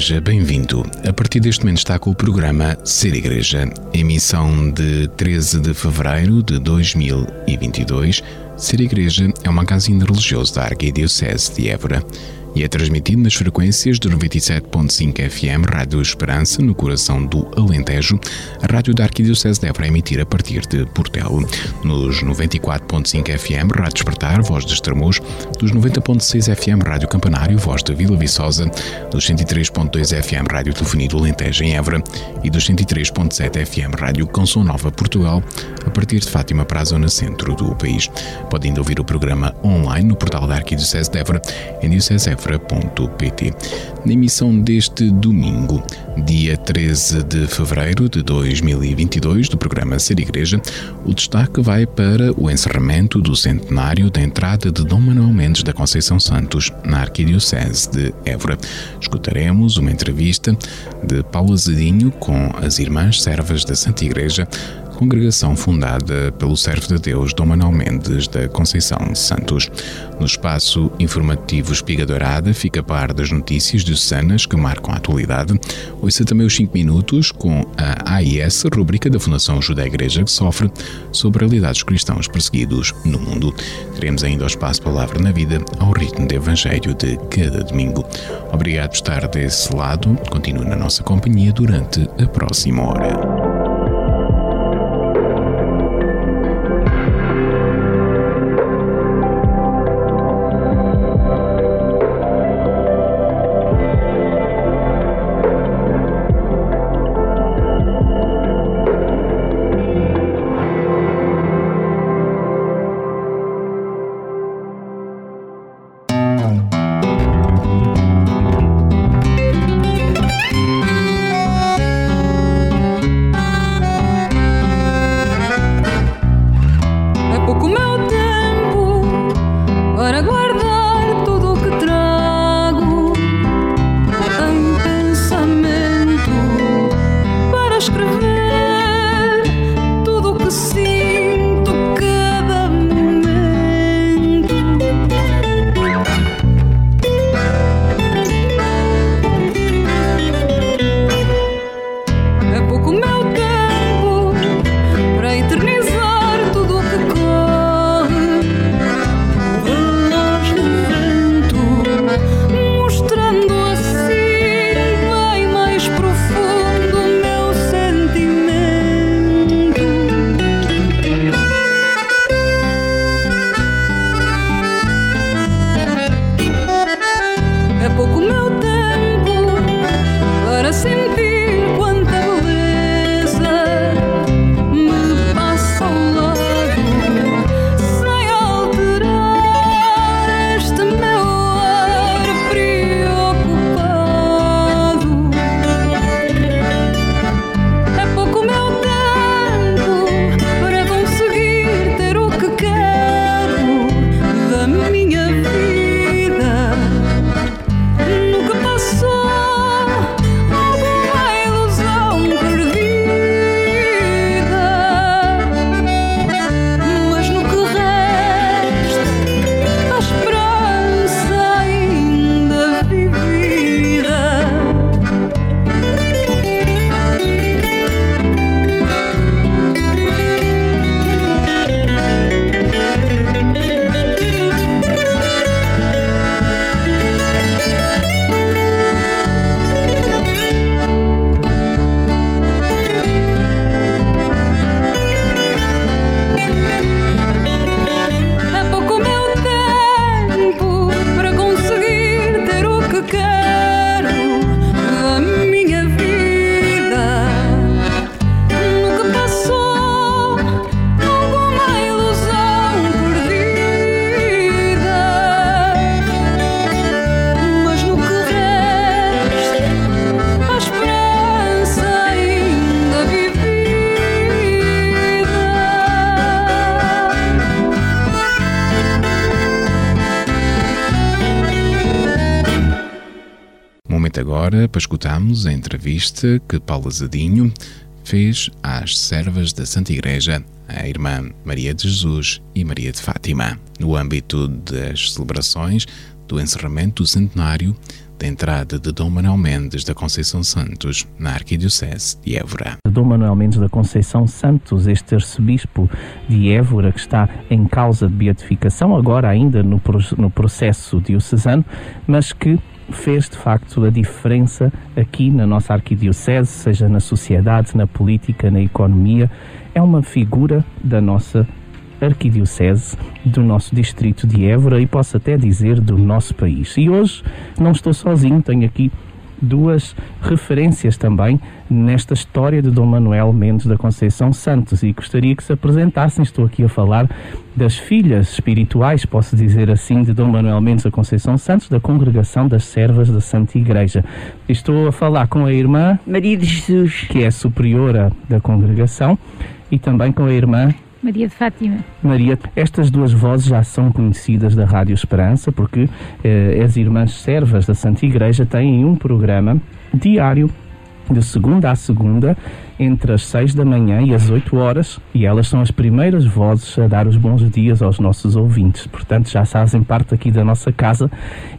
Igreja, bem-vindo. A partir deste momento está com o programa Ser Igreja, emissão de 13 de fevereiro de 2022. Ser Igreja é um magazine religioso da Arquidiocese de Évora e é transmitido nas frequências do 97.5 FM Rádio Esperança, no coração do Alentejo, a rádio da Arquidiocese de Évora a emitir a partir de Portelo, nos 94.5 FM Rádio Despertar, Voz de Estremoz, dos 90.6 FM Rádio Campanário, Voz de Vila Viçosa, dos 103.2 FM Rádio Telefonia do Alentejo em Évora. E dos 103.7 FM Rádio Canção Nova Portugal, a partir de Fátima para a zona centro do país. Pode ainda ouvir o programa online no portal da Arquidiocese de Évora, em diocesevra.pt. Na emissão deste domingo, dia 13 de fevereiro de 2022, do programa Ser Igreja, o destaque vai para o encerramento do centenário da entrada de Dom Manuel Mendes da Conceição Santos na Arquidiocese de Évora. Escutaremos uma entrevista de Paulo Azedinho com as Irmãs Servas da Santa Igreja congregação fundada pelo servo de Deus Dom Manuel Mendes da Conceição de Santos. No espaço informativo Espiga Dourada fica a par das notícias de Sanas que marcam a atualidade. Ouça também os 5 minutos com a AIS, rubrica da Fundação Judé Igreja que sofre sobre a realidade dos cristãos perseguidos no mundo. Teremos ainda o espaço Palavra na Vida ao ritmo do Evangelho de cada domingo. Obrigado por estar desse lado. Continue na nossa companhia durante a próxima hora. Agora para escutarmos a entrevista que Paulo Azadinho fez às servas da Santa Igreja, a irmã Maria de Jesus e Maria de Fátima, no âmbito das celebrações do encerramento do centenário da entrada de Dom Manuel Mendes da Conceição Santos na Arquidiocese de Évora. Dom Manuel Mendes da Conceição Santos, este arcebispo de Évora que está em causa de beatificação, agora ainda no, no processo diocesano, mas que fez de facto a diferença aqui na nossa arquidiocese, seja na sociedade, na política, na economia. É uma figura da nossa arquidiocese, do nosso distrito de Évora e posso até dizer do nosso país. E hoje não estou sozinho, tenho aqui duas referências também nesta história de Dom Manuel Mendes da Conceição Santos e gostaria que se apresentassem. Estou aqui a falar das filhas espirituais, posso dizer assim, de Dom Manuel Mendes da Conceição Santos, da Congregação das Servas da Santa Igreja. Estou a falar com a irmã Maria de Jesus, que é superiora da congregação, e também com a irmã Maria de Fátima. Maria, estas duas vozes já são conhecidas da Rádio Esperança, porque eh, as Irmãs Servas da Santa Igreja têm um programa diário, de segunda a segunda, entre as seis da manhã e as oito horas, e elas são as primeiras vozes a dar os bons dias aos nossos ouvintes. Portanto, já fazem parte aqui da nossa casa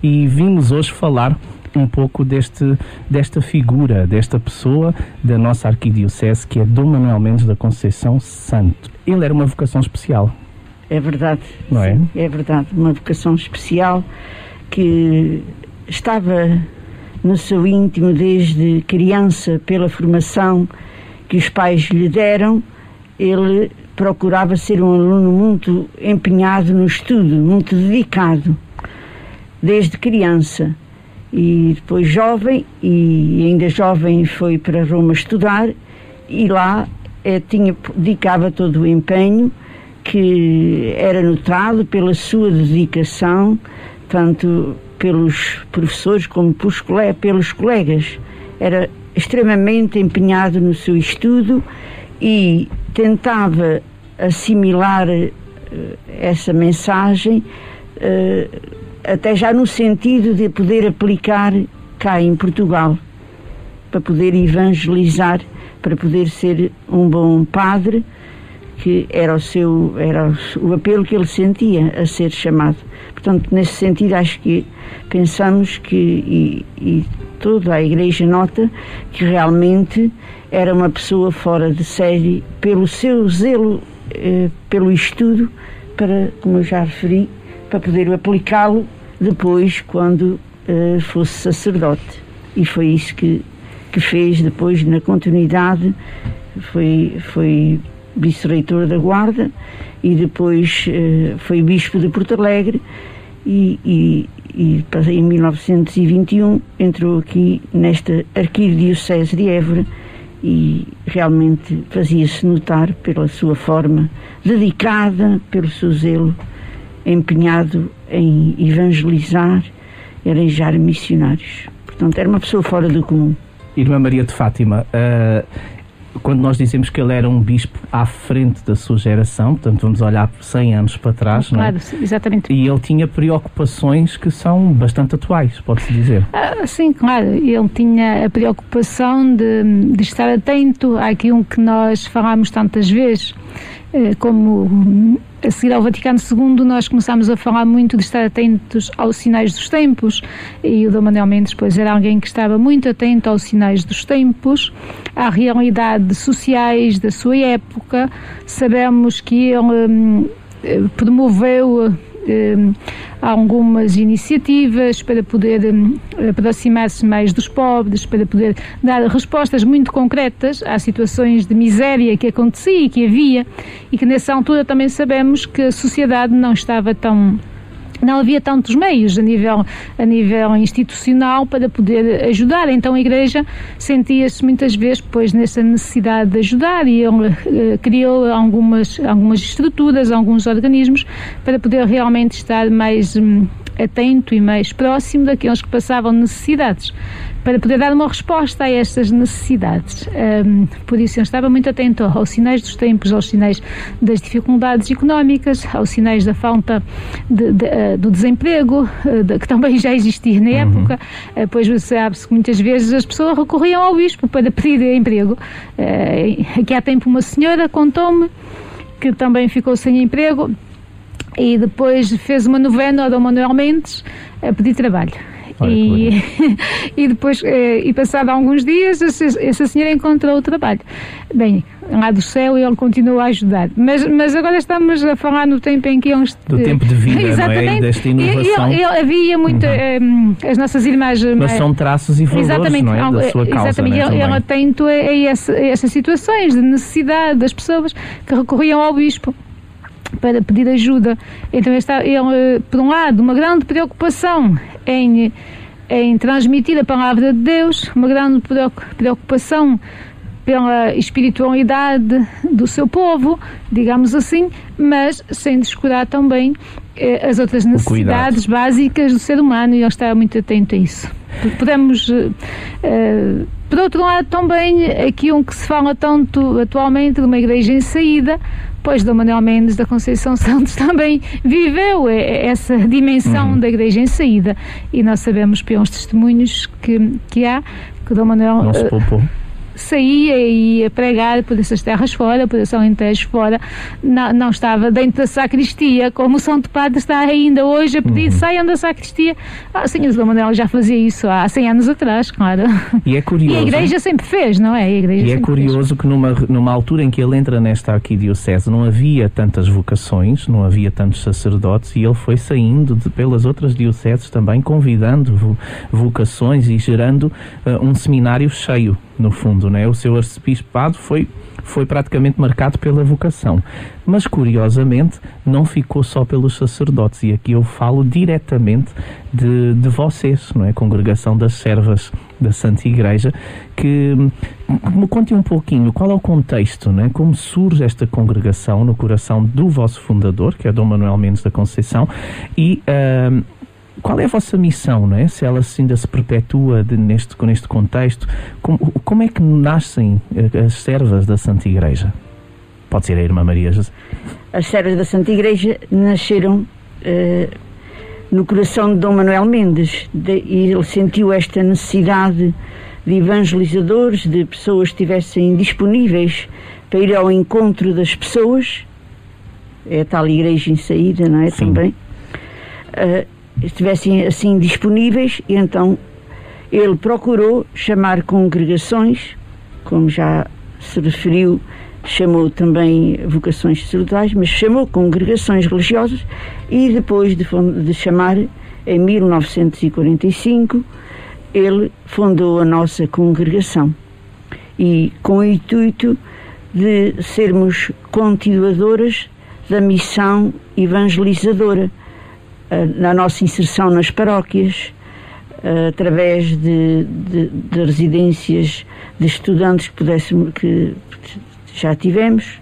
e vimos hoje falar um pouco deste, desta figura, desta pessoa da nossa arquidiocese, que é Dom Manuel Mendes da Conceição Santo. Ele era uma vocação especial. É verdade. Não é? É verdade. Uma vocação especial que estava no seu íntimo desde criança, pela formação que os pais lhe deram. Ele procurava ser um aluno muito empenhado no estudo, muito dedicado, desde criança e depois jovem, e ainda jovem foi para Roma estudar, e lá eh, tinha, dedicava todo o empenho, que era notado pela sua dedicação, tanto pelos professores como pelos, pelos colegas. Era extremamente empenhado no seu estudo e tentava assimilar uh, essa mensagem uh, até já no sentido de poder aplicar cá em Portugal, para poder evangelizar, para poder ser um bom padre, que era o seu era o apelo que ele sentia a ser chamado. Portanto, nesse sentido, acho que pensamos que e, e toda a Igreja nota que realmente era uma pessoa fora de série pelo seu zelo, eh, pelo estudo, para, como eu já referi, para poder aplicá-lo depois quando uh, fosse sacerdote. E foi isso que, que fez depois na continuidade, foi, foi vice-reitor da Guarda e depois uh, foi bispo de Porto Alegre e, e, e em 1921 entrou aqui nesta arquidiocese de Évora e realmente fazia-se notar pela sua forma dedicada, pelo seu zelo empenhado em evangelizar arranjar missionários. Portanto, era uma pessoa fora do comum. Irmã Maria de Fátima, uh, quando nós dizemos que ele era um bispo à frente da sua geração, portanto vamos olhar 100 anos para trás, claro, não é? exatamente. E ele tinha preocupações que são bastante atuais, pode-se dizer. Ah, sim, claro. Ele tinha a preocupação de, de estar atento àquilo que nós falámos tantas vezes, como a seguir ao Vaticano II, nós começámos a falar muito de estar atentos aos sinais dos tempos e o Dom Manuel Mendes, pois, era alguém que estava muito atento aos sinais dos tempos, à realidade sociais da sua época. Sabemos que ele hum, eh, promoveu algumas iniciativas para poder hum, aproximar-se mais dos pobres, para poder dar respostas muito concretas às situações de miséria que acontecia e que havia, e que nessa altura também sabemos que a sociedade não estava tão não havia tantos meios a nível, a nível institucional para poder ajudar. Então a Igreja sentia-se muitas vezes pois, nessa necessidade de ajudar e uh, criou algumas, algumas estruturas, alguns organismos para poder realmente estar mais um, atento e mais próximo daqueles que passavam necessidades para poder dar uma resposta a estas necessidades. Um, por isso, eu estava muito atento aos sinais dos tempos, aos sinais das dificuldades económicas, aos sinais da falta de, de, uh, do desemprego, uh, de, que também já existia na uhum. época, uh, pois sabe-se que muitas vezes as pessoas recorriam ao bispo para pedir emprego. aqui há tempo uma senhora contou-me que também ficou sem emprego e depois fez uma novena ao Dom Manuel Mendes a pedir trabalho E, e depois, eh, e passado alguns dias, essa senhora encontrou o trabalho. Bem, lá do céu e ele continua a ajudar. Mas, mas agora estamos a falar no tempo em que eles... Do tempo de vida, Exatamente. não é? Desta inovação. E, havia muito... Uhum. Um, as nossas irmãs... Mas são traços e valores, exatamente, não é? Da sua causa, Exatamente. Né, ele, ele atento a, a, essa, a essas situações de necessidade das pessoas que recorriam ao bispo para pedir ajuda. Então está ele, por um lado, uma grande preocupação em, em transmitir a palavra de Deus, uma grande preocupação pela espiritualidade do seu povo, digamos assim, mas sem descuidar também eh, as outras necessidades básicas do ser humano e ele está muito atento a isso. Podemos, eh, eh, por outro lado, também aqui um que se fala tanto atualmente de uma igreja em saída, pois Dom Manuel Mendes da Conceição Santos também viveu essa dimensão uhum. da igreja em saída e nós sabemos pelos testemunhos que, que há que Dom Manuel... Não se poupou saía e ia pregar por essas terras fora, por esse Alentejo fora, não, não estava dentro da sacristia, como o Santo Padre está ainda hoje a pedir, uhum. saiam da sacristia. Ah, Senhor Dom Manuel já fazia isso há 100 anos atrás, claro. E é curioso. E a Igreja sempre fez, não é? A igreja e é curioso fez. que numa, numa altura em que ele entra nesta arquidiocese não havia tantas vocações, não havia tantos sacerdotes e ele foi saindo de, pelas outras dioceses também, convidando vocações e gerando uh, um seminário cheio no fundo, né? O seu arcebispado foi foi praticamente marcado pela vocação. Mas curiosamente não ficou só pelos sacerdotes e aqui eu falo diretamente de, de vocês, não é? Congregação das Servas da Santa Igreja, que me conte um pouquinho qual é o contexto, não é? Como surge esta congregação no coração do vosso fundador, que é Dom Manuel Mendes da Conceição, e uh, qual é a vossa missão, não é? Se ela ainda se perpetua de, neste, neste contexto, como, como é que nascem eh, as servas da Santa Igreja? Pode ser a Irmã Maria José. As servas da Santa Igreja nasceram uh, no coração de Dom Manuel Mendes de, e ele sentiu esta necessidade de evangelizadores, de pessoas que estivessem disponíveis para ir ao encontro das pessoas. É a tal igreja em saída, não é? Sim. Também. Uh, estivessem assim disponíveis e então ele procurou chamar congregações, como já se referiu, chamou também vocações sacerdotais, mas chamou congregações religiosas e depois de, de chamar, em 1945, ele fundou a nossa congregação. E com o intuito de sermos continuadoras da missão evangelizadora na nossa inserção nas paróquias, através de, de, de, residências de estudantes que que já tivemos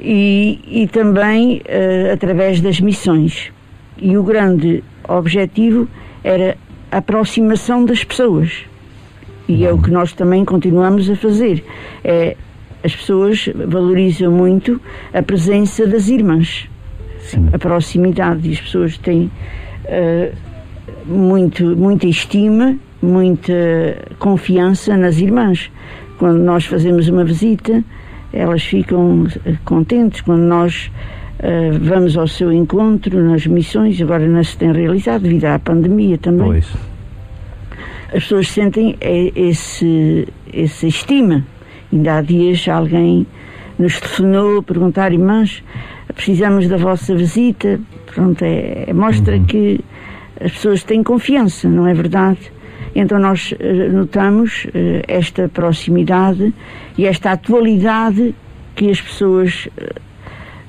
e, e também uh, através das missões. E o grande objetivo era a aproximação das pessoas. E é o que nós também continuamos a fazer. É as pessoas valorizam muito a presença das irmãs Sim. a proximidade e as pessoas têm uh, muito, muita estima, muita confiança nas irmãs. Quando nós fazemos uma visita, elas ficam eh, contentes quando nós uh, vamos ao seu encontro nas missões, agora não se tem realizado devido à pandemia também. Pois. As pessoas sentem esse, essa estima. Ainda há dias alguém nos telefonou a perguntar, irmãs, precisamos da vossa visita. Pronto, é, é mostra uhum. que as pessoas têm confiança, não é verdade? Então nós uh, notamos uh, esta proximidade e esta atualidade que as pessoas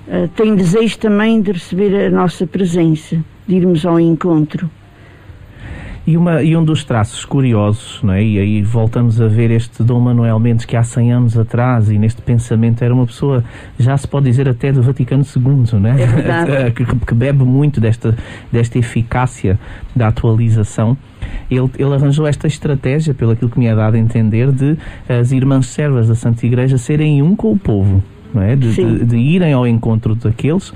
uh, têm desejo também de receber a nossa presença, de irmos ao encontro. E, uma, e um dos traços curiosos, não é? e aí voltamos a ver este Dom Manuel Mendes que há 100 anos atrás e neste pensamento era uma pessoa, já se pode dizer até do Vaticano II, não é? é que, que bebe muito desta, desta eficácia da atualização. Ele, ele, arranjou esta estratégia, pelo aquilo que me é dado a entender, de as irmãs servas da Santa Igreja serem um com o povo, é? de, de, de irem ao encontro daqueles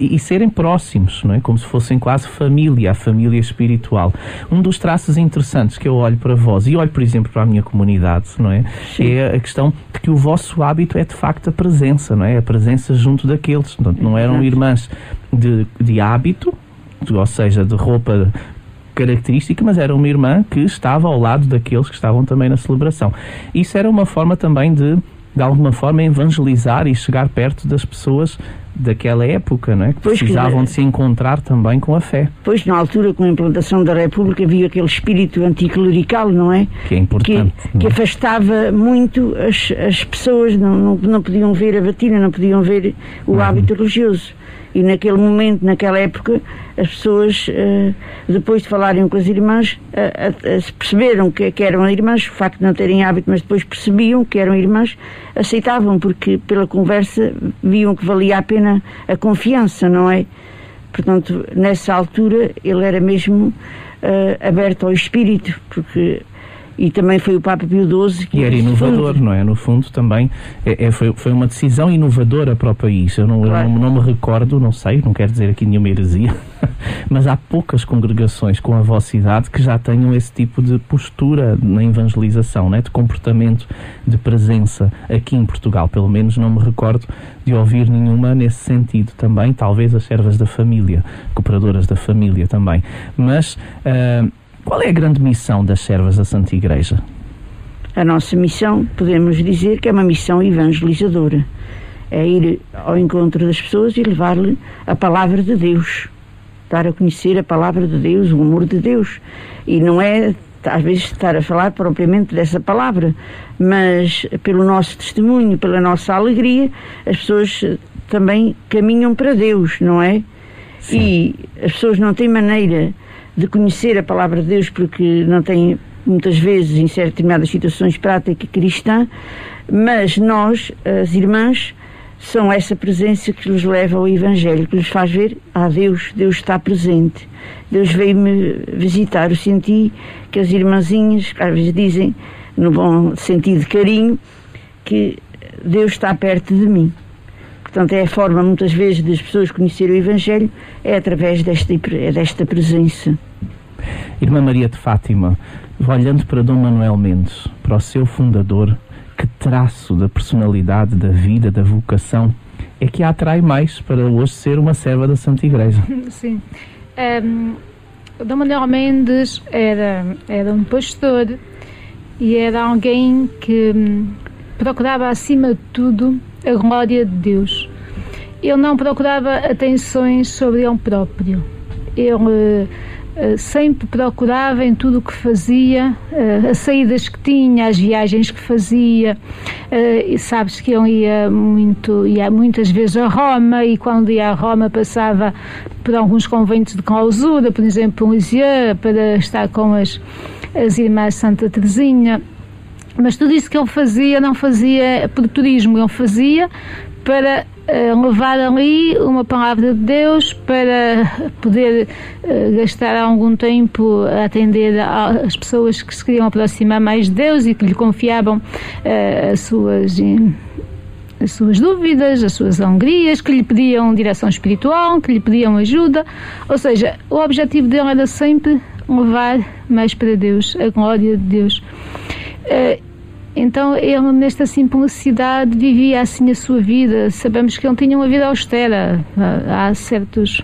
e, serem próximos, não é? como se fossem quase família, a família espiritual. Um dos traços interessantes que eu olho para vós e olho, por exemplo, para a minha comunidade, não é? Sim. É a questão de que o vosso hábito é de facto a presença, não é? A presença junto daqueles. Portanto, não eram irmãs de, de hábito, ou seja, de roupa característica, mas era uma irmã que estava ao lado daqueles que estavam também na celebração. Isso era uma forma também de, de alguma forma, evangelizar e chegar perto das pessoas daquela época, não é? Que precisavam que, de se encontrar também com a fé. Pois, na altura, com a implantação da República, havia aquele espírito anticlerical, não é? Que é importante. Que, que afastava muito as, as pessoas, não, não, não podiam ver a batina, não podiam ver o uhum. hábito religioso. E naquele momento, naquela época, as pessoas, uh, depois de falarem com as irmãs, uh, uh, perceberam que, que, eram irmãs, o facto de não terem hábito, mas depois percebiam que eram irmãs, aceitavam, porque pela conversa viam que valia a pena a confiança, não é? Portanto, nessa altura, ele era mesmo aberto ao espírito, porque e também foi o Papa Pio XII que. E era inovador, fundo. não é? No fundo, também é, é, foi, foi uma decisão inovadora para o país. Eu, não, claro. eu não, não, me recordo, não sei, não quero dizer aqui nenhuma heresia, mas há poucas congregações com a vossa idade que já tenham esse tipo de postura na evangelização, né? de comportamento, de presença aqui em Portugal. Pelo menos não me recordo de ouvir nenhuma nesse sentido também. Talvez as servas da família, cooperadoras da família também. Mas. Uh, qual é a grande missão das servas da Santa Igreja? A nossa missão, podemos dizer que é uma missão evangelizadora. É ir ao encontro das pessoas e levar-lhe a palavra de Deus. Dar a conhecer a palavra de Deus, o amor de Deus. E não é, às vezes, estar a falar propriamente dessa palavra, mas pelo nosso testemunho, pela nossa alegria, as pessoas também caminham para Deus, não é? Sim. E as pessoas não têm maneira de conhecer a palavra de Deus, porque não tem muitas vezes, em certas determinadas situações, prática cristã, mas nós, as irmãs, são essa presença que nos leva ao Evangelho, que nos faz ver, ah, Deus, Deus está presente. Deus veio-me visitar. Eu senti que as irmãzinhas, às vezes dizem, no bom sentido de carinho, que Deus está perto de mim. Portanto, é a forma, muitas vezes, das pessoas conhecerem o Evangelho, é através desta, desta presença. Irmã Maria de Fátima, olhando para Dom Manuel Mendes, para o seu fundador, que traço da personalidade, da vida, da vocação é que a atrai mais para hoje ser uma serva da Santa Igreja? Sim. Um, Dom Manuel Mendes era, era um pastor e era alguém que hum, procurava, acima de tudo, a glória de Deus. Ele não procurava atenções sobre ele próprio. Ele eh, sempre procurava em tudo o que fazia, uh, as saídas que tinha, as viagens que fazia. E sabes que ele ia muito, ia muitas vezes a Roma e quando ia a Roma passava por alguns conventos de clausura, por exemplo, em Lisieux, para estar com as, as irmãs Santa Teresinha. Mas tudo isso que ele fazia, não fazia por turismo, ele fazia para uh, levar ali uma palavra de Deus, para poder uh, gastar algum tempo a atender às pessoas que se queriam aproximar mais de Deus e que lhe confiavam uh, as suas as suas dúvidas, as suas alegrias, que lhe pediam direção espiritual, que lhe pediam ajuda. Ou seja, o objetivo dele era sempre levar mais para Deus, a glória de Deus. Então ele, nesta simplicidade, vivia assim a sua vida. Sabemos que ele tinha uma vida austera. Há certos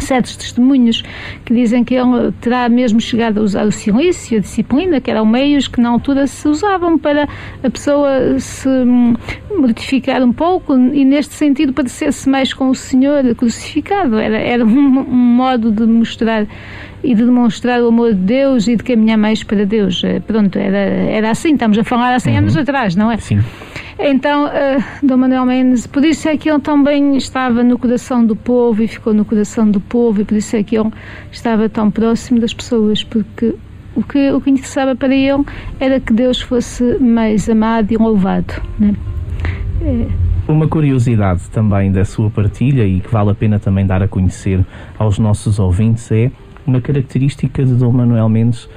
certos testemunhos que dizem que ele terá mesmo chegado a usar o silêncio, a disciplina, que eram meios que na altura se usavam para a pessoa se mortificar um pouco e neste sentido parecer-se mais com o Senhor crucificado. Era, era um, um modo de mostrar e de demonstrar o amor de Deus e de caminhar mais para Deus. Eh, pronto, era, era assim, estamos a falar há 100 uhum. anos atrás, não é? Sim. Então, uh, Dom Manuel Mendes, por isso é que ele também estava no coração do povo e ficou no coração do povo, e por isso é que ele estava tão próximo das pessoas, porque o que, o que interessava para ele era que Deus fosse mais amado e louvado. Né? É. Uma curiosidade também da sua partilha e que vale a pena também dar a conhecer aos nossos ouvintes é uma característica de Dom Manuel Mendes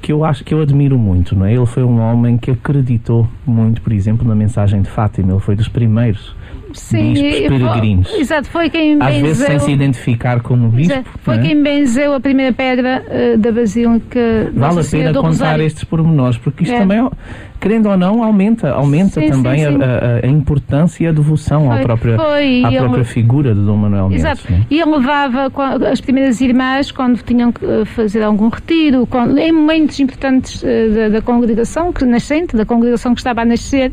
que eu acho que eu admiro muito, não é? Ele foi um homem que acreditou muito, por exemplo, na mensagem de Fátima. Ele foi dos primeiros Sim, bispos peregrinos. Foi, exato, foi quem Às benzeu, vezes sem se identificar como bispo. Exato, foi é? quem benzeu a primeira pedra uh, da Basílica Vale a pena contar Rosário. estes pormenores, porque isto é. também querendo ou não, aumenta, aumenta sim, também sim, sim. A, a, importância e a devoção foi, à própria, foi, à própria ele, figura de Dom Manuel Mendes. Exato. Né? E ele levava as primeiras irmãs quando tinham que eh, fazer algum retiro, quando, em momentos importantes uh, da, da, congregação que nascente, da congregação que estava a nascer,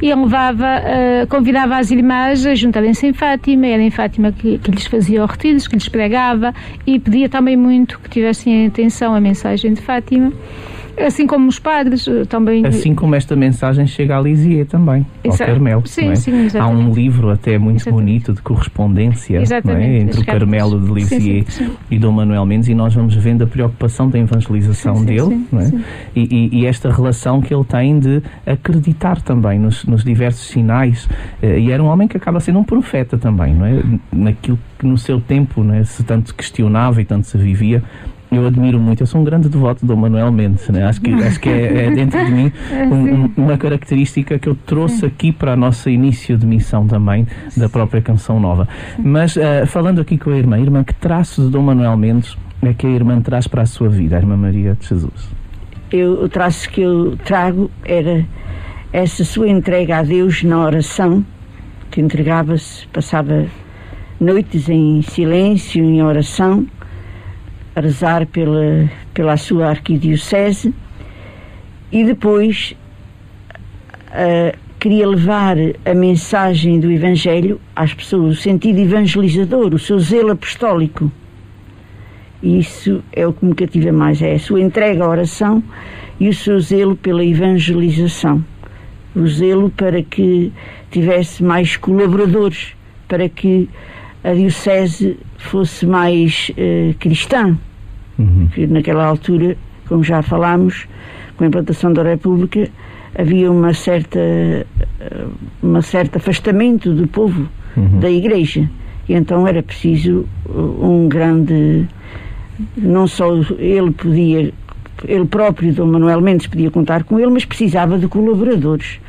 e ele levava, uh, convidava as irmãs a juntarem-se em Fátima, era em Fátima que, que lhes fazia os retiros, que lhes pregava e pedia também muito que tivessem atenção à mensagem de Fátima. Assim como os padres eh, também. Assim como esta mensagem chega a Lisieux também, Exato. ao Carmelo. Sim, é? sim, Há um livro até muito exatamente. bonito de correspondência é? entre o Carmelo de Lisieux sim, sim, e Dom Manuel Mendes e nós vamos vendo a preocupação da evangelização dele é? e, e, e, esta relação que ele tem de acreditar também nos, nos diversos sinais. Eh, e era um homem que acaba sendo um profeta também, não é? Naquilo que no seu tempo é? se tanto questionava e tanto se vivia eu admiro muito, eu sou um grande devoto do Manuel Mendes, né? acho que, acho que é, é dentro de mim é, um, uma característica que eu trouxe aqui para o nosso início de missão também, da própria Canção Nova. Mas uh, falando aqui com a irmã, irmã, que traço de Dom Manuel Mendes é que a irmã traz para a sua vida, a irmã Maria de Jesus? Eu, o traço que eu trago era essa sua entrega a Deus na oração, que entregava-se, passava noites em silêncio, em oração, a rezar pela, pela sua arquidiocese e depois uh, queria levar a mensagem do Evangelho às pessoas, o sentido evangelizador, o seu zelo apostólico. Isso é o que me cativa mais, é a sua entrega à oração e o seu zelo pela evangelização. O zelo para que tivesse mais colaboradores, para que a Diocese fosse mais uh, cristã. Uhum. naquela altura, como já falámos, com a implantação da República, havia uma certa, uh, uma certo afastamento do povo uhum. da Igreja. E então era preciso um grande. Não só ele podia, ele próprio, Dom Manuel Mendes, podia contar com ele, mas precisava de colaboradores.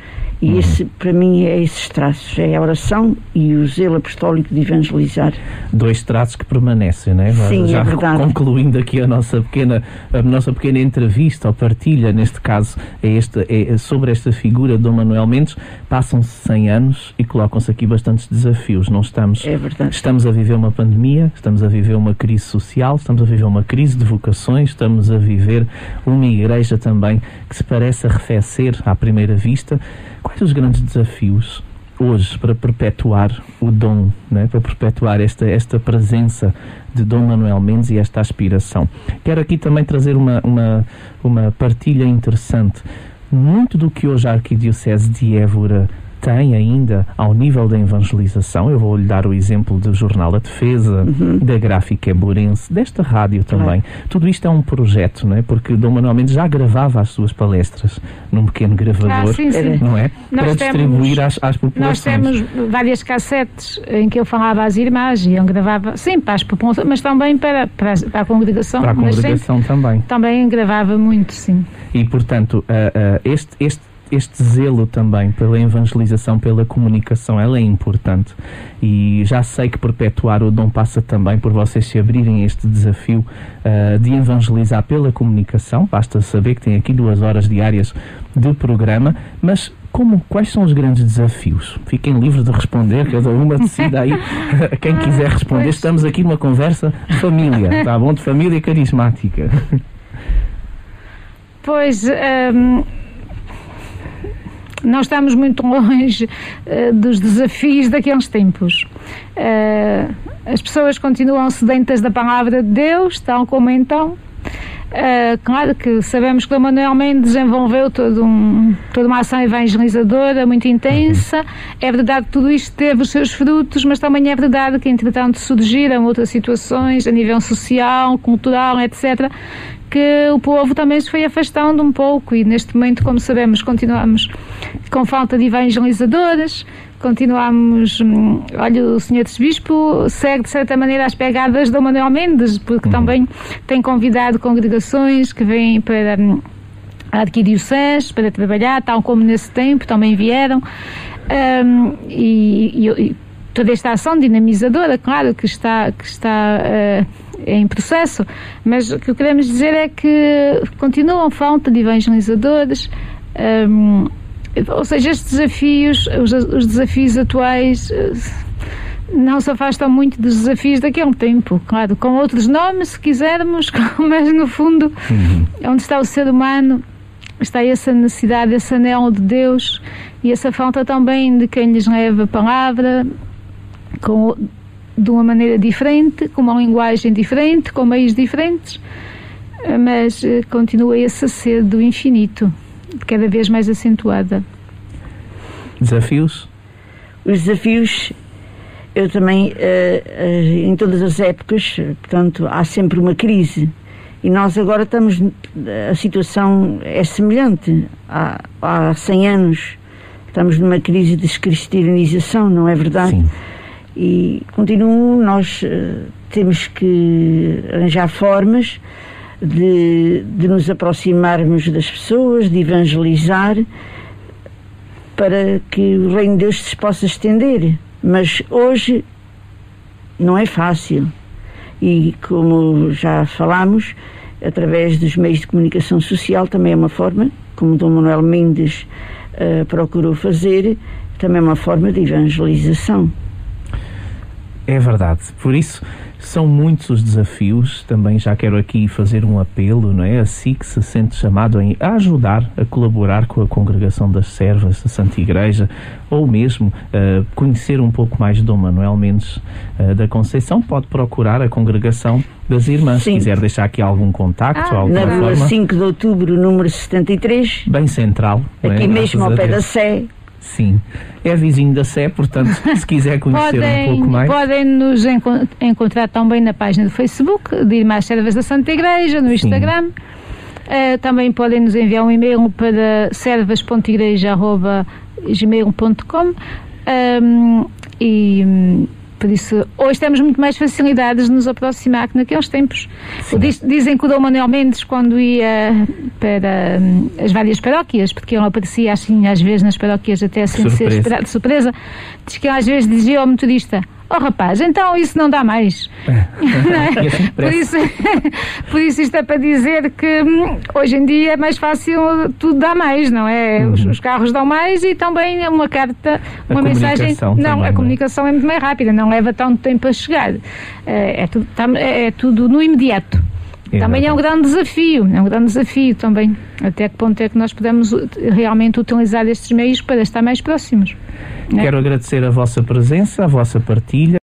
E uhum. esse, para mim, é esses traços: é a oração e o zelo apostólico de evangelizar. Dois traços que permanecem, não é? Sim, Já é verdade. concluindo aqui a nossa pequena, a nossa pequena entrevista ou partilha, neste caso, é este, é sobre esta figura de Dom Manuel Mendes, passam-se 100 anos e colocam-se aqui bastantes desafios. Não estamos, é verdade. estamos a viver uma pandemia, estamos a viver uma crise social, estamos a viver uma crise de vocações, estamos a viver uma igreja também que se parece arrefecer à primeira vista. Quais os grandes desafios hoje para perpetuar o dom, né? para perpetuar esta, esta presença de Dom Manuel Mendes e esta aspiração? Quero aqui também trazer uma, uma, uma partilha interessante. Muito do que hoje a Arquidiocese de Évora tem ainda ao nível da evangelização. Eu vou lhe dar o exemplo do Jornal A Defesa, uhum. da Gráfica Eburense, desta rádio também. Claro. Tudo isto é um projeto, não é? Porque Dom Manuel Mendes já gravava as suas palestras num pequeno gravador, ah, sim, sim. não é? Nós para distribuir às, às populações. Nós temos várias cassetes em que ele falava às irmãs e ele gravava, sim, para as populações, mas também para, para, a, congregação. Para a congregação também. Também gravava muito, sim. E, portanto, uh, uh, este, este este zelo também pela evangelização, pela comunicação, ela é importante. E já sei que perpetuar o dom passa também por vocês se abrirem este desafio uh, de evangelizar pela comunicação. Basta saber que tem aqui duas horas diárias de programa, mas como, quais são os grandes desafios? Fiquem livres de responder, cada uma decida aí quem quiser responder. Estamos aqui numa conversa de família, tá bom? De família carismática. Pois. Um ehm, não estamos muito longe uh, dos desafios daqueles tempos. Uh, as pessoas continuam sedentas da palavra de Deus, tal como então. Uh, claro que sabemos que o Manuel Mendes desenvolveu todo um, toda uma ação evangelizadora muito intensa. É verdade que tudo isto teve os seus frutos, mas também é verdade que, entretanto, surgiram outras situações a nível social, cultural, etc., que o povo também se foi afastando um pouco e neste momento, como sabemos, continuamos com falta de evangelizadoras, continuamos, hum, olha, o senhor Bispo segue de certa maneira as pegadas do Manuel Mendes, porque uhum. também tem convidado congregações que vêm para hum, a arquidiocese para trabalhar, tal como nesse tempo também vieram. Um, e, e, toda esta ação dinamizadora, claro, que está, que está uh, em processo, mas o que queremos dizer é que continuam falta de evangelizadores. Um, ou seja, estes desafios, os, os desafios atuais não se afastam muito dos desafios daquele tempo, claro, com outros nomes, se quisermos, mas no fundo, uhum. onde está o ser humano, está essa necessidade, esse anel de Deus e essa falta também de quem lhes leva a palavra com, de uma maneira diferente, com uma linguagem diferente, com meios diferentes, mas eh, continua essa sede do infinito, cada vez mais acentuada. Desafios? Os desafios eu também, uh, uh, em todas as épocas, portanto, há sempre uma crise. E nós agora estamos, a situação é semelhante. Há, há 100 anos estamos numa crise de descristianização, não é verdade? Sim. E continuo, nós uh, temos que arranjar formas de, de nos aproximarmos das pessoas, de evangelizar, para que o reino de Deus se possa estender mas hoje não é fácil. E como já falámos, através dos meios de comunicação social também é uma forma, como Dom Manuel Mendes uh, procurou fazer, também é uma forma de evangelização. É verdade. Por isso, são muitos os desafios, também já quero aqui fazer um apelo, não é? A si que se sente chamado a ajudar, a colaborar com a congregação das servas da Santa Igreja, ou mesmo uh, conhecer um pouco mais Dom Manuel Mendes uh, da Conceição, pode procurar a congregação das irmãs. Sim. Se quiser deixar aqui algum contacto, ah, alguma na rua 5 de outubro, número 73. Bem central. Aqui é? mesmo ao pé da Sé. Sim. É vizinho da Sé, portanto, se quiser conhecer podem, um pouco mais. Podem nos enco encontrar também na página do Facebook de Irmãs Servas da Santa Igreja, no Instagram. Uh, também podem nos enviar um e-mail para servas.igreja.gmail.com um, e por isso, hoje temos muito mais facilidades de nos aproximar que naqueles tempos. Diz, dizem que o Dom Manuel Mendes, quando ia para hum, as várias paróquias, porque ele aparecia assim às vezes nas paróquias até sem ser esperado de surpresa, diz que às vezes dizia ao motorista Oh rapaz, então isso não dá mais. É. é? Assim por, isso, por isso isto é para dizer que hum, hoje em dia é mais fácil, tudo dá mais, não é? Uhum. Os, os, carros dão mais e também uma carta, uma mensagem. Não, também, a é? comunicação é muito mais rápida, não leva tanto tempo a chegar. É, é tudo, é, é tudo no imediato. Também é um grande desafio, é um grande desafio também. Até que ponto é que nós podemos realmente utilizar estes meios para estar mais próximos. Né? Quero agradecer a vossa presença, a vossa partilha.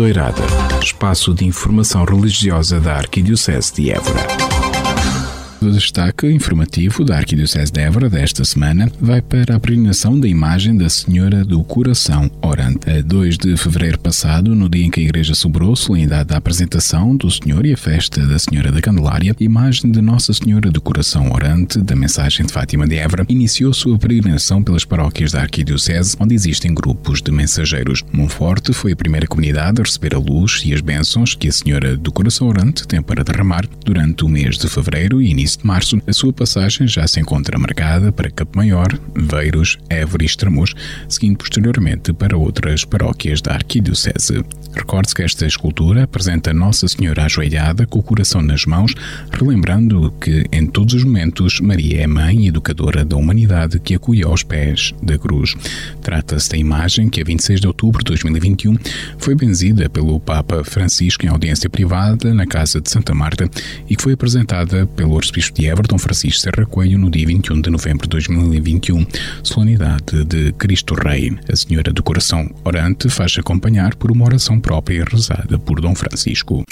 Doirada, espaço de informação religiosa da Arquidiocese de Évora. O destaque informativo da Arquidiocese de Évora desta semana vai para a peregrinação da imagem da Senhora do Coração. A 2 de fevereiro passado, no dia em que a Igreja a solenidade da apresentação do Senhor e a festa da Senhora da Candelária, imagem de Nossa Senhora do Coração Orante da mensagem de Fátima de Évora iniciou sua peregrinação pelas paróquias da Arquidiocese, onde existem grupos de mensageiros. Monforte foi a primeira comunidade a receber a luz e as bênçãos que a Senhora do Coração Orante tem para derramar durante o mês de fevereiro e início de março, a sua passagem já se encontra marcada para Campo Maior, Veiros, Évora e Estremoz, seguindo posteriormente para outras paróquias da Arquidiocese. Recorde-se que esta escultura apresenta Nossa Senhora ajoelhada com o coração nas mãos, relembrando que em todos os momentos Maria é mãe e educadora da humanidade que acolhe aos pés da cruz. Trata-se da imagem que a 26 de outubro de 2021 foi benzida pelo Papa Francisco em audiência privada na Casa de Santa Marta e que foi apresentada pelo arcebispo de Everton Francisco Serra Coelho no dia 21 de novembro de 2021, solenidade de Cristo Rei. A Senhora do Coração Orante faz acompanhar por uma oração própria rezada por Dom Francisco.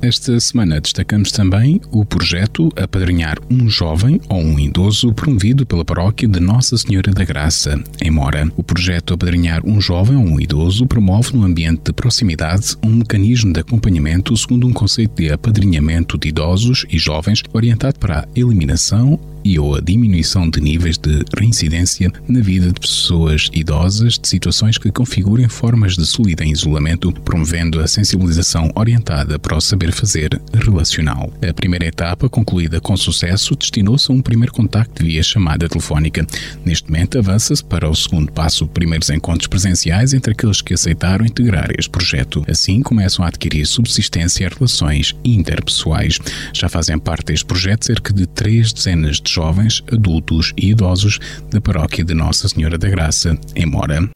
Esta semana destacamos também o projeto Apadrinhar um Jovem ou um Idoso promovido pela paróquia de Nossa Senhora da Graça, em Mora. O projeto Apadrinhar um Jovem ou um Idoso promove no ambiente de proximidade um mecanismo de acompanhamento segundo um conceito de apadrinhamento de idosos e jovens orientado para a eliminação e ou a diminuição de níveis de reincidência na vida de pessoas idosas de situações que configurem formas de solidão e isolamento, promovendo a sensibilização orientada para o saber fazer relacional. A primeira etapa, concluída com sucesso, destinou-se a um primeiro contacto via chamada telefónica. Neste momento, avança-se para o segundo passo, primeiros encontros presenciais entre aqueles que aceitaram integrar este projeto. Assim, começam a adquirir subsistência relações interpessoais. Já fazem parte deste projeto cerca de três dezenas de jovens, adultos e idosos da paróquia de Nossa Senhora da Graça, em Mora.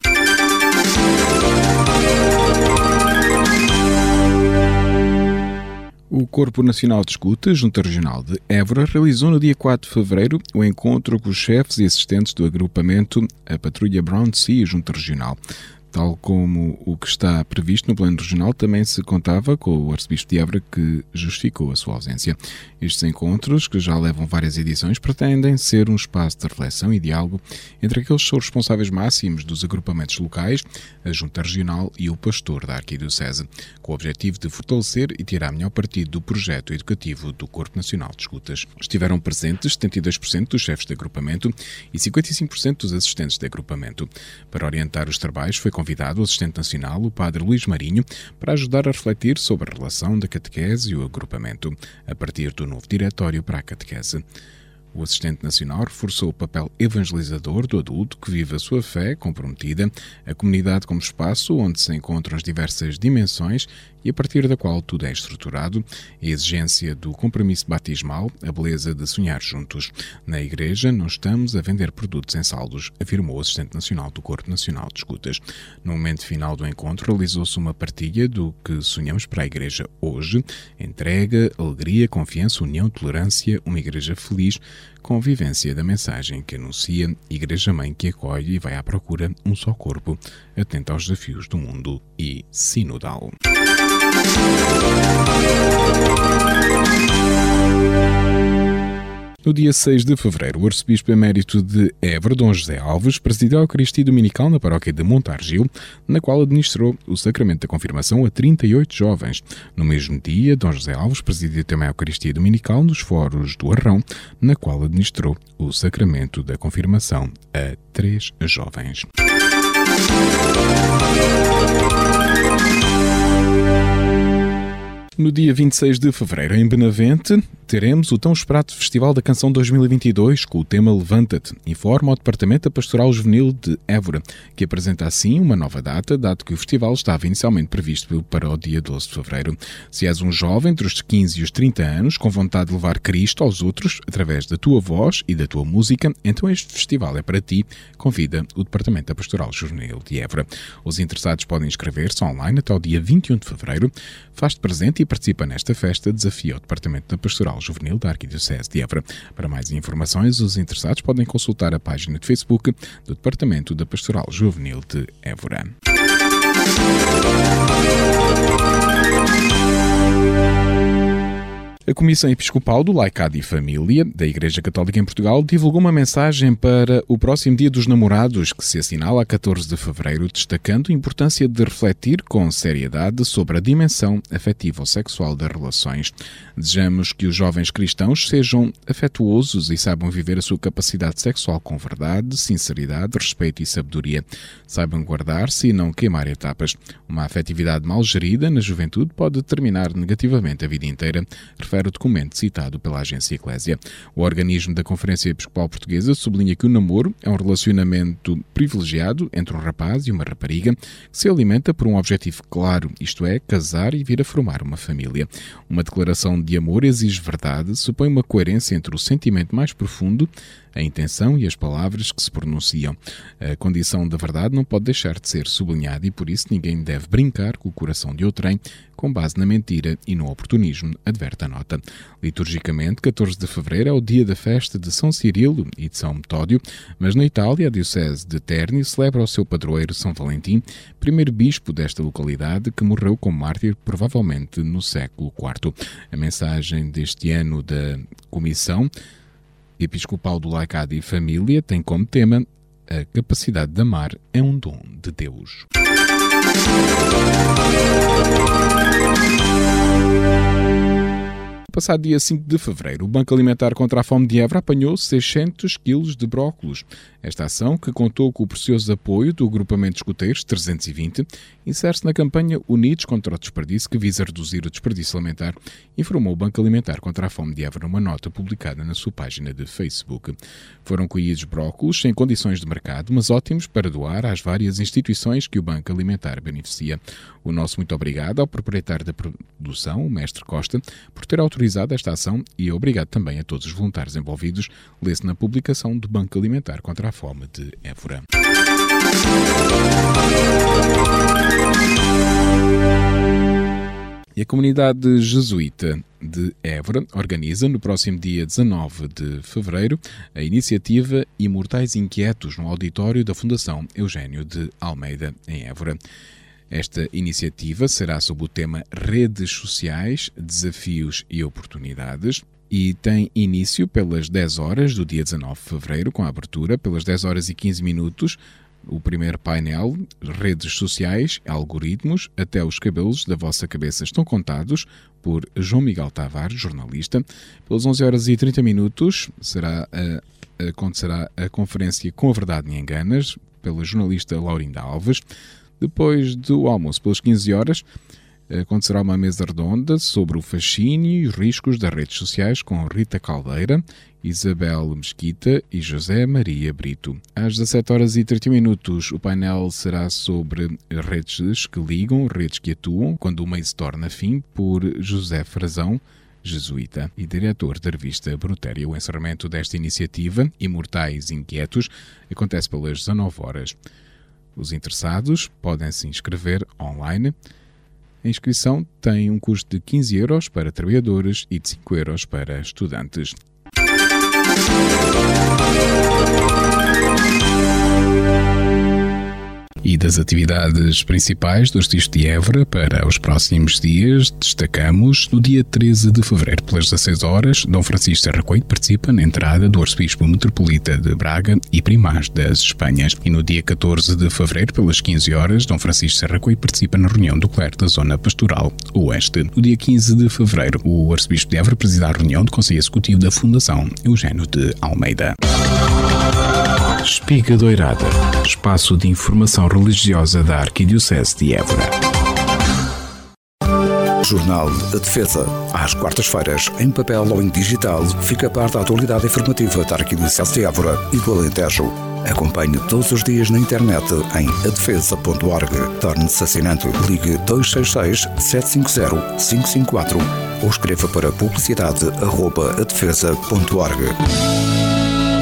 O Corpo Nacional de Escuta, Junta Regional de Évora, realizou no dia 4 de fevereiro o encontro com os chefes e assistentes do agrupamento A Patrulha Brown Sea Junta Regional. Tal como o que está previsto no plano regional, também se contava com o arcebispo de Évora que justificou a sua ausência. Estes encontros, que já levam várias edições, pretendem ser um espaço de reflexão e diálogo entre aqueles que são responsáveis máximos dos agrupamentos locais, a Junta Regional e o pastor da Arquidiocese, com o objetivo de fortalecer e tirar melhor partido do projeto educativo do Corpo Nacional de Escutas. Estiveram presentes 72% dos chefes de agrupamento e 55% dos assistentes de agrupamento. Para orientar os trabalhos foi convidado o assistente nacional, o padre Luís Marinho, para ajudar a refletir sobre a relação da catequese e o agrupamento, a partir do novo diretório para a catequese. O assistente nacional reforçou o papel evangelizador do adulto que vive a sua fé comprometida, a comunidade como espaço onde se encontram as diversas dimensões e a partir da qual tudo é estruturado, a exigência do compromisso batismal, a beleza de sonhar juntos. Na Igreja não estamos a vender produtos em saldos, afirmou o assistente nacional do Corpo Nacional de Escutas. No momento final do encontro, realizou-se uma partilha do que sonhamos para a Igreja hoje: entrega, alegria, confiança, união, tolerância, uma Igreja feliz, convivência da mensagem que anuncia, Igreja Mãe que acolhe e vai à procura um só corpo, atenta aos desafios do mundo e sinodal. No dia 6 de fevereiro, o arcebispo emérito de Évora, Dom José Alves, presidiu a Eucaristia Dominical na paróquia de Montargil, na qual administrou o sacramento da confirmação a 38 jovens. No mesmo dia, Dom José Alves presidiu também a Eucaristia Dominical nos foros do Arrão, na qual administrou o sacramento da confirmação a três jovens. No dia 26 de fevereiro, em Benavente, teremos o tão esperado Festival da Canção 2022 com o tema Levanta-te, informa o Departamento da Pastoral Juvenil de Évora, que apresenta assim uma nova data, dado que o festival estava inicialmente previsto para o dia 12 de fevereiro. Se és um jovem entre os 15 e os 30 anos, com vontade de levar Cristo aos outros através da tua voz e da tua música, então este festival é para ti, convida o Departamento da Pastoral Juvenil de Évora. Os interessados podem inscrever-se online até o dia 21 de fevereiro. Faz-te presente e participa nesta festa, desafia o Departamento da Pastoral Juvenil da Arquidiocese de Évora. Para mais informações, os interessados podem consultar a página de Facebook do Departamento da Pastoral Juvenil de Évora. A Comissão Episcopal do Laicado e Família da Igreja Católica em Portugal divulgou uma mensagem para o próximo Dia dos Namorados, que se assinala a 14 de fevereiro, destacando a importância de refletir com seriedade sobre a dimensão afetiva ou sexual das relações. Desejamos que os jovens cristãos sejam afetuosos e saibam viver a sua capacidade sexual com verdade, sinceridade, respeito e sabedoria. Saibam guardar-se e não queimar etapas. Uma afetividade mal gerida na juventude pode determinar negativamente a vida inteira refere o documento citado pela agência Eclésia. O organismo da Conferência Episcopal Portuguesa sublinha que o namoro é um relacionamento privilegiado entre um rapaz e uma rapariga que se alimenta por um objetivo claro, isto é, casar e vir a formar uma família. Uma declaração de amor exige verdade, supõe uma coerência entre o sentimento mais profundo a intenção e as palavras que se pronunciam. A condição da verdade não pode deixar de ser sublinhada e por isso ninguém deve brincar com o coração de outrem com base na mentira e no oportunismo, adverte a nota. Liturgicamente, 14 de fevereiro é o dia da festa de São Cirilo e de São Metódio, mas na Itália, a Diocese de Terni celebra o seu padroeiro São Valentim, primeiro bispo desta localidade que morreu como mártir provavelmente no século IV. A mensagem deste ano da Comissão Episcopal do Laicado e Família tem como tema a capacidade de amar é um dom de Deus. Passado dia 5 de fevereiro, o Banco Alimentar contra a Fome de Évora apanhou 600 quilos de brócolos. Esta ação, que contou com o precioso apoio do Grupamento de Escuteiros 320, insere-se na campanha Unidos contra o Desperdício, que visa reduzir o desperdício alimentar, informou o Banco Alimentar contra a Fome de Évora numa nota publicada na sua página de Facebook. Foram colhidos brócolos sem condições de mercado, mas ótimos para doar às várias instituições que o Banco Alimentar beneficia. O nosso muito obrigado ao proprietário da produção, o Mestre Costa, por ter autorizado autorizado esta ação e é obrigado também a todos os voluntários envolvidos, lê-se na publicação do Banco Alimentar contra a Fome de Évora. E a comunidade jesuíta de Évora organiza, no próximo dia 19 de fevereiro, a iniciativa Imortais Inquietos no auditório da Fundação Eugênio de Almeida, em Évora. Esta iniciativa será sob o tema Redes Sociais, Desafios e Oportunidades e tem início pelas 10 horas do dia 19 de fevereiro, com a abertura pelas 10 horas e 15 minutos. O primeiro painel, Redes Sociais, Algoritmos, até os cabelos da vossa cabeça estão contados, por João Miguel Tavares, jornalista. Pelas 11 horas e 30 minutos será a, acontecerá a conferência Com a Verdade e Enganas, pela jornalista Laurinda Alves. Depois do almoço, pelas 15 horas, acontecerá uma mesa redonda sobre o fascínio e os riscos das redes sociais com Rita Caldeira, Isabel Mesquita e José Maria Brito. Às 17 horas e 30 minutos, o painel será sobre redes que ligam, redes que atuam, quando uma se torna fim, por José Frazão, jesuíta e diretor da revista Brutéria. O encerramento desta iniciativa, Imortais Inquietos, acontece pelas 19 horas. Os interessados podem se inscrever online. A inscrição tem um custo de 15 euros para trabalhadores e de 5 euros para estudantes. E das atividades principais do Arcisto de Évora para os próximos dias, destacamos no dia 13 de fevereiro, pelas 16 horas, Dom Francisco Coelho participa na entrada do Arcebispo Metropolita de Braga e Primaz das Espanhas. E no dia 14 de fevereiro, pelas 15 horas, Dom Francisco Serra Coelho participa na reunião do clero da Zona Pastoral Oeste. No dia 15 de fevereiro, o Arcebispo de Évora presida a reunião do Conselho Executivo da Fundação Eugênio de Almeida. Espiga Doirada, espaço de informação religiosa da Arquidiocese de Évora. Jornal A Defesa. Às quartas-feiras, em papel ou em digital, fica a par da atualidade informativa da Arquidiocese de Évora e do Alentejo. Acompanhe todos os dias na internet em adefesa.org. Torne-se assinante. Ligue 266 750 554 ou escreva para publicidade.adefesa.org.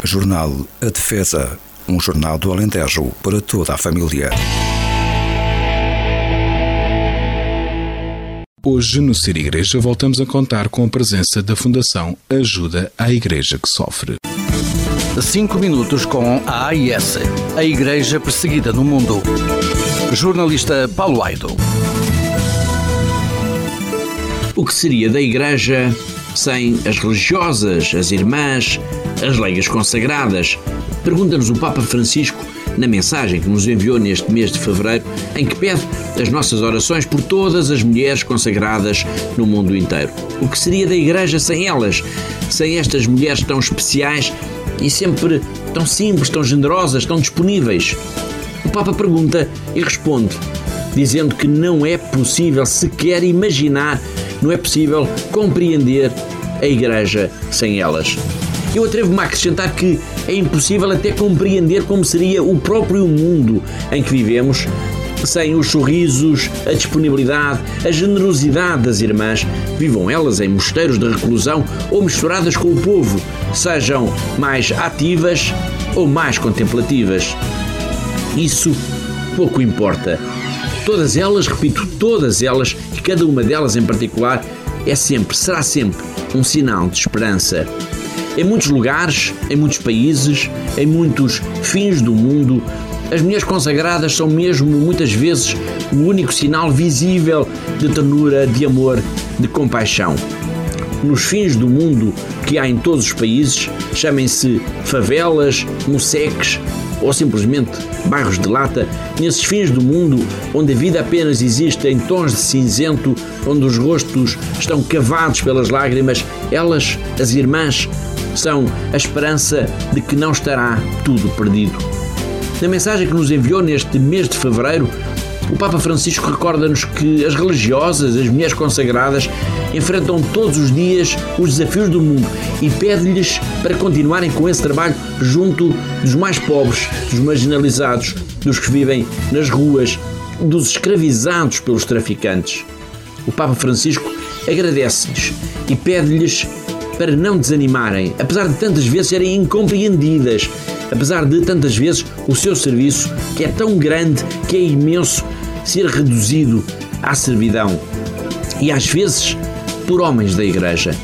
Jornal A Defesa, um jornal do Alentejo para toda a família. Hoje, no Ser Igreja, voltamos a contar com a presença da Fundação Ajuda à Igreja que Sofre. 5 minutos com a AIS, a Igreja Perseguida no Mundo. Jornalista Paulo Aido. O que seria da Igreja sem as religiosas, as irmãs, as leigas consagradas? Pergunta-nos o Papa Francisco na mensagem que nos enviou neste mês de fevereiro, em que pede as nossas orações por todas as mulheres consagradas no mundo inteiro. O que seria da Igreja sem elas? Sem estas mulheres tão especiais e sempre tão simples, tão generosas, tão disponíveis? O Papa pergunta e responde, dizendo que não é possível sequer imaginar, não é possível compreender a Igreja sem elas. Eu atrevo-me a acrescentar que é impossível até compreender como seria o próprio mundo em que vivemos sem os sorrisos, a disponibilidade, a generosidade das irmãs, vivam elas em mosteiros de reclusão ou misturadas com o povo, sejam mais ativas ou mais contemplativas. Isso pouco importa. Todas elas, repito, todas elas, e cada uma delas em particular, é sempre, será sempre, um sinal de esperança. Em muitos lugares, em muitos países, em muitos fins do mundo, as mulheres consagradas são mesmo muitas vezes o único sinal visível de ternura, de amor, de compaixão. Nos fins do mundo que há em todos os países, chamem-se favelas, museques ou simplesmente bairros de lata, nesses fins do mundo onde a vida apenas existe em tons de cinzento, onde os rostos estão cavados pelas lágrimas, elas, as irmãs, são a esperança de que não estará tudo perdido. Na mensagem que nos enviou neste mês de fevereiro, o Papa Francisco recorda-nos que as religiosas, as mulheres consagradas, enfrentam todos os dias os desafios do mundo e pede-lhes para continuarem com esse trabalho junto dos mais pobres, dos marginalizados, dos que vivem nas ruas, dos escravizados pelos traficantes. O Papa Francisco agradece-lhes e pede-lhes para não desanimarem, apesar de tantas vezes serem incompreendidas, apesar de tantas vezes o seu serviço, que é tão grande, que é imenso, ser reduzido à servidão. E às vezes por homens da Igreja.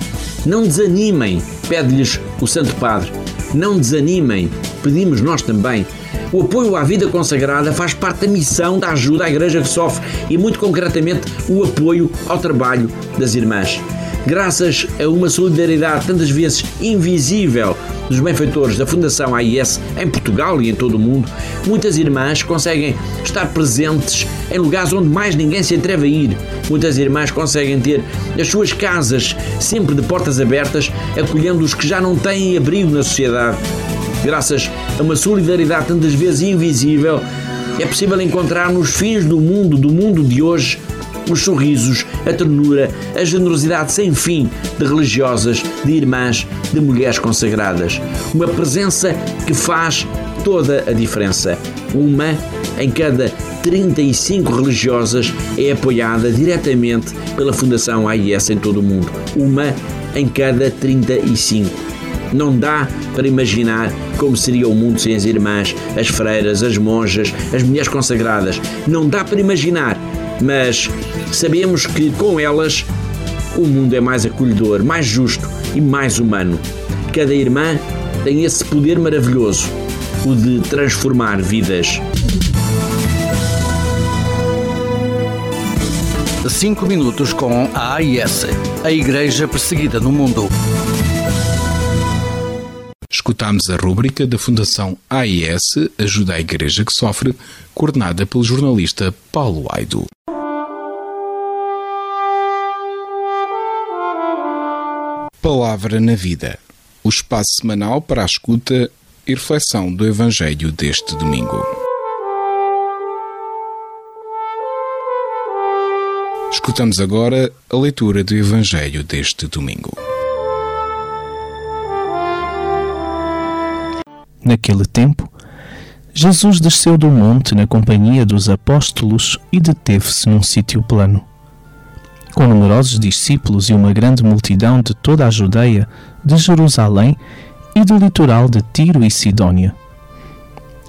Não desanimem, pede-lhes o Santo Padre. Não desanimem, pedimos nós também. O apoio à vida consagrada faz parte da missão da ajuda à Igreja que sofre e, muito concretamente, o apoio ao trabalho das irmãs graças a uma solidariedade tantas vezes invisível dos benfeitores da Fundação AIS em Portugal e em todo o mundo, muitas irmãs conseguem estar presentes em lugares onde mais ninguém se atreve a ir. Muitas irmãs conseguem ter as suas casas sempre de portas abertas, acolhendo os que já não têm abrigo na sociedade. Graças a uma solidariedade tantas vezes invisível, é possível encontrar nos fins do mundo, do mundo de hoje, os sorrisos, a ternura, a generosidade sem fim de religiosas, de irmãs, de mulheres consagradas. Uma presença que faz toda a diferença. Uma em cada 35 religiosas é apoiada diretamente pela Fundação AIS em todo o mundo. Uma em cada 35. Não dá para imaginar como seria o mundo sem as irmãs, as freiras, as monjas, as mulheres consagradas. Não dá para imaginar mas sabemos que com elas o mundo é mais acolhedor, mais justo e mais humano. Cada irmã tem esse poder maravilhoso, o de transformar vidas. Cinco minutos com a AIS, a Igreja Perseguida no Mundo. Escutámos a rúbrica da Fundação AIS Ajuda à Igreja que Sofre, coordenada pelo jornalista Paulo Aido. Palavra na Vida, o espaço semanal para a escuta e reflexão do Evangelho deste domingo. Escutamos agora a leitura do Evangelho deste domingo. Naquele tempo, Jesus desceu do monte na companhia dos apóstolos e deteve-se num sítio plano com numerosos discípulos e uma grande multidão de toda a Judeia, de Jerusalém e do litoral de Tiro e Sidônia.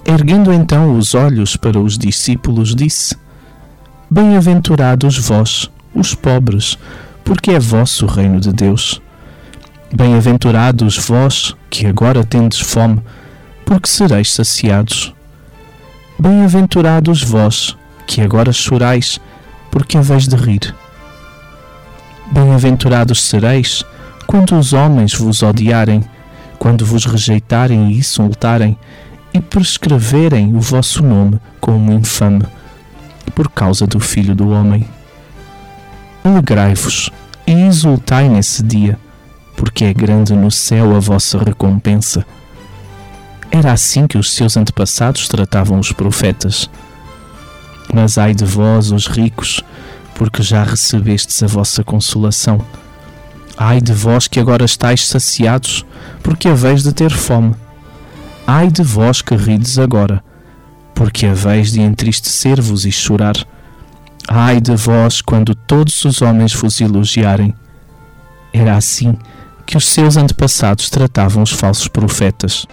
Erguendo então os olhos para os discípulos, disse: Bem-aventurados vós, os pobres, porque é vosso o reino de Deus. Bem-aventurados vós, que agora tendes fome, porque sereis saciados. Bem-aventurados vós, que agora chorais, porque haveis de rir. Bem-aventurados sereis, quando os homens vos odiarem, quando vos rejeitarem e insultarem, e prescreverem o vosso nome como infame, por causa do Filho do Homem. Alegrai-vos e exultai nesse dia, porque é grande no céu a vossa recompensa. Era assim que os seus antepassados tratavam os profetas. Mas ai de vós, os ricos, porque já recebestes a vossa consolação. Ai de vós que agora estáis saciados, porque haveis de ter fome. Ai de vós que rides agora, porque haveis de entristecer-vos e chorar. Ai de vós quando todos os homens vos elogiarem. Era assim que os seus antepassados tratavam os falsos profetas.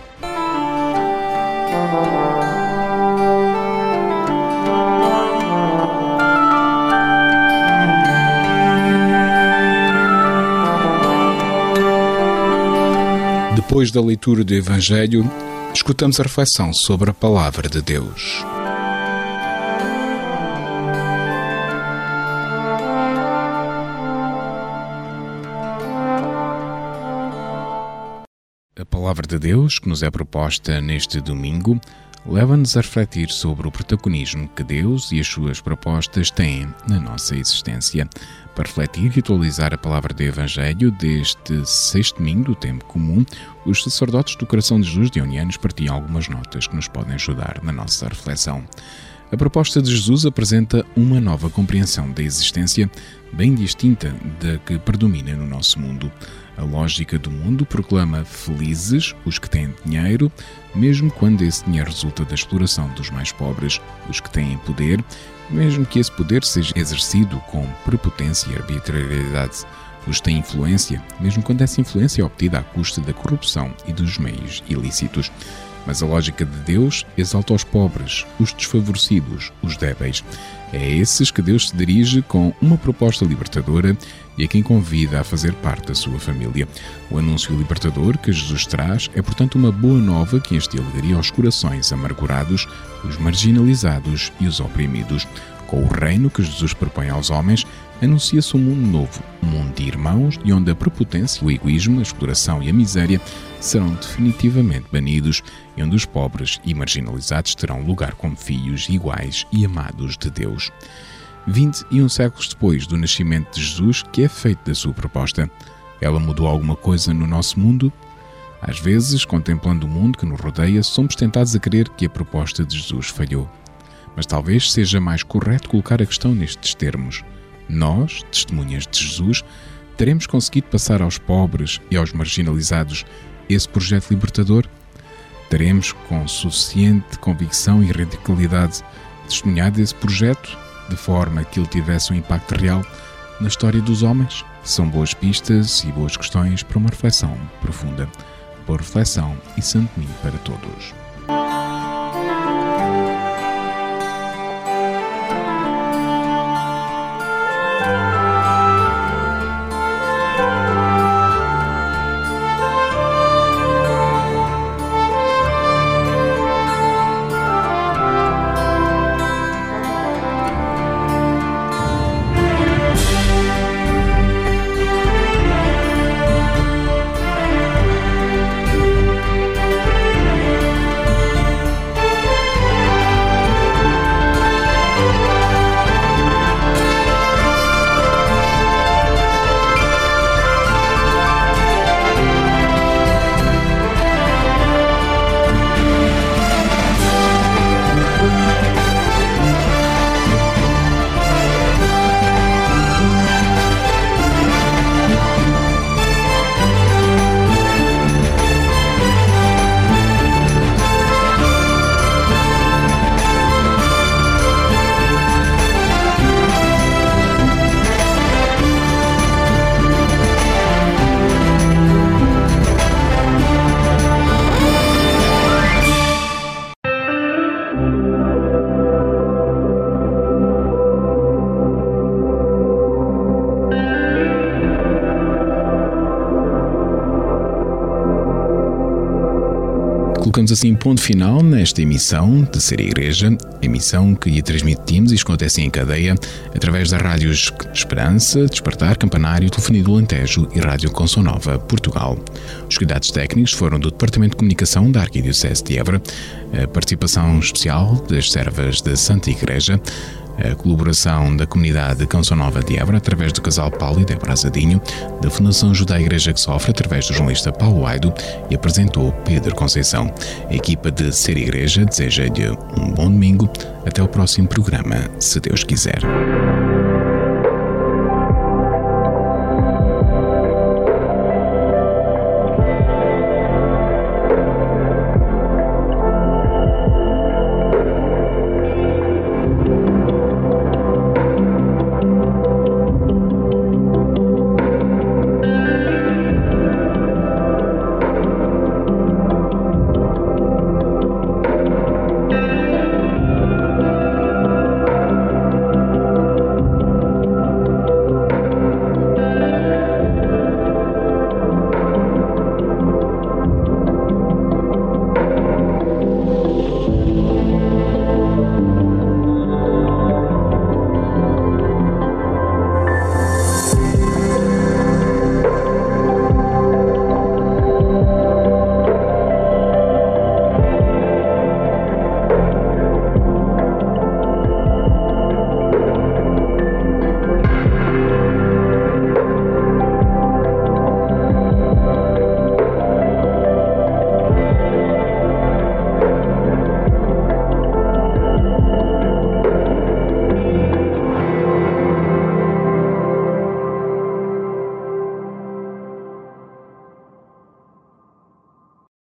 Depois da leitura do Evangelho, escutamos a reflexão sobre a Palavra de Deus. A Palavra de Deus, que nos é proposta neste domingo, leva-nos a refletir sobre o protagonismo que Deus e as suas propostas têm na nossa existência. Para refletir e atualizar a palavra do Evangelho deste sexto domingo do tempo comum, os sacerdotes do Coração de Jesus de Unianos partilham algumas notas que nos podem ajudar na nossa reflexão. A proposta de Jesus apresenta uma nova compreensão da existência, bem distinta da que predomina no nosso mundo. A lógica do mundo proclama felizes os que têm dinheiro, mesmo quando esse dinheiro resulta da exploração dos mais pobres, os que têm poder, mesmo que esse poder seja exercido com prepotência e arbitrariedade. Os têm influência, mesmo quando essa influência é obtida à custa da corrupção e dos meios ilícitos. Mas a lógica de Deus exalta os pobres, os desfavorecidos, os débeis. É a esses que Deus se dirige com uma proposta libertadora e a quem convida a fazer parte da sua família. O anúncio libertador que Jesus traz é, portanto, uma boa nova que alegria aos corações amargurados, os marginalizados e os oprimidos. Com o reino que Jesus propõe aos homens, anuncia-se um mundo novo, um mundo de irmãos e onde a prepotência, o egoísmo, a exploração e a miséria serão definitivamente banidos e onde os pobres e marginalizados terão lugar como filhos iguais e amados de Deus. 21 séculos depois do nascimento de Jesus, que é feito da sua proposta, ela mudou alguma coisa no nosso mundo? Às vezes, contemplando o mundo que nos rodeia, somos tentados a crer que a proposta de Jesus falhou. Mas talvez seja mais correto colocar a questão nestes termos. Nós, testemunhas de Jesus, teremos conseguido passar aos pobres e aos marginalizados esse projeto libertador? Teremos, com suficiente convicção e radicalidade, testemunhado esse projeto de forma que ele tivesse um impacto real na história dos homens? São boas pistas e boas questões para uma reflexão profunda. Boa reflexão e santo para todos. Colocamos assim ponto final nesta emissão de Ser Igreja, emissão que transmitimos e acontece em cadeia através das rádios Esperança, Despertar, Campanário, Telefonia do e Rádio Consonova, Portugal. Os cuidados técnicos foram do Departamento de Comunicação da Arquidiocese de Évora, a participação especial das servas da Santa Igreja, a colaboração da comunidade de Canção Nova de Évora através do casal Paulo e Débora Azadinho, da Fundação Judá Igreja que Sofre através do jornalista Paulo Aido e apresentou Pedro Conceição. A equipa de Ser Igreja deseja-lhe um bom domingo. Até o próximo programa, se Deus quiser.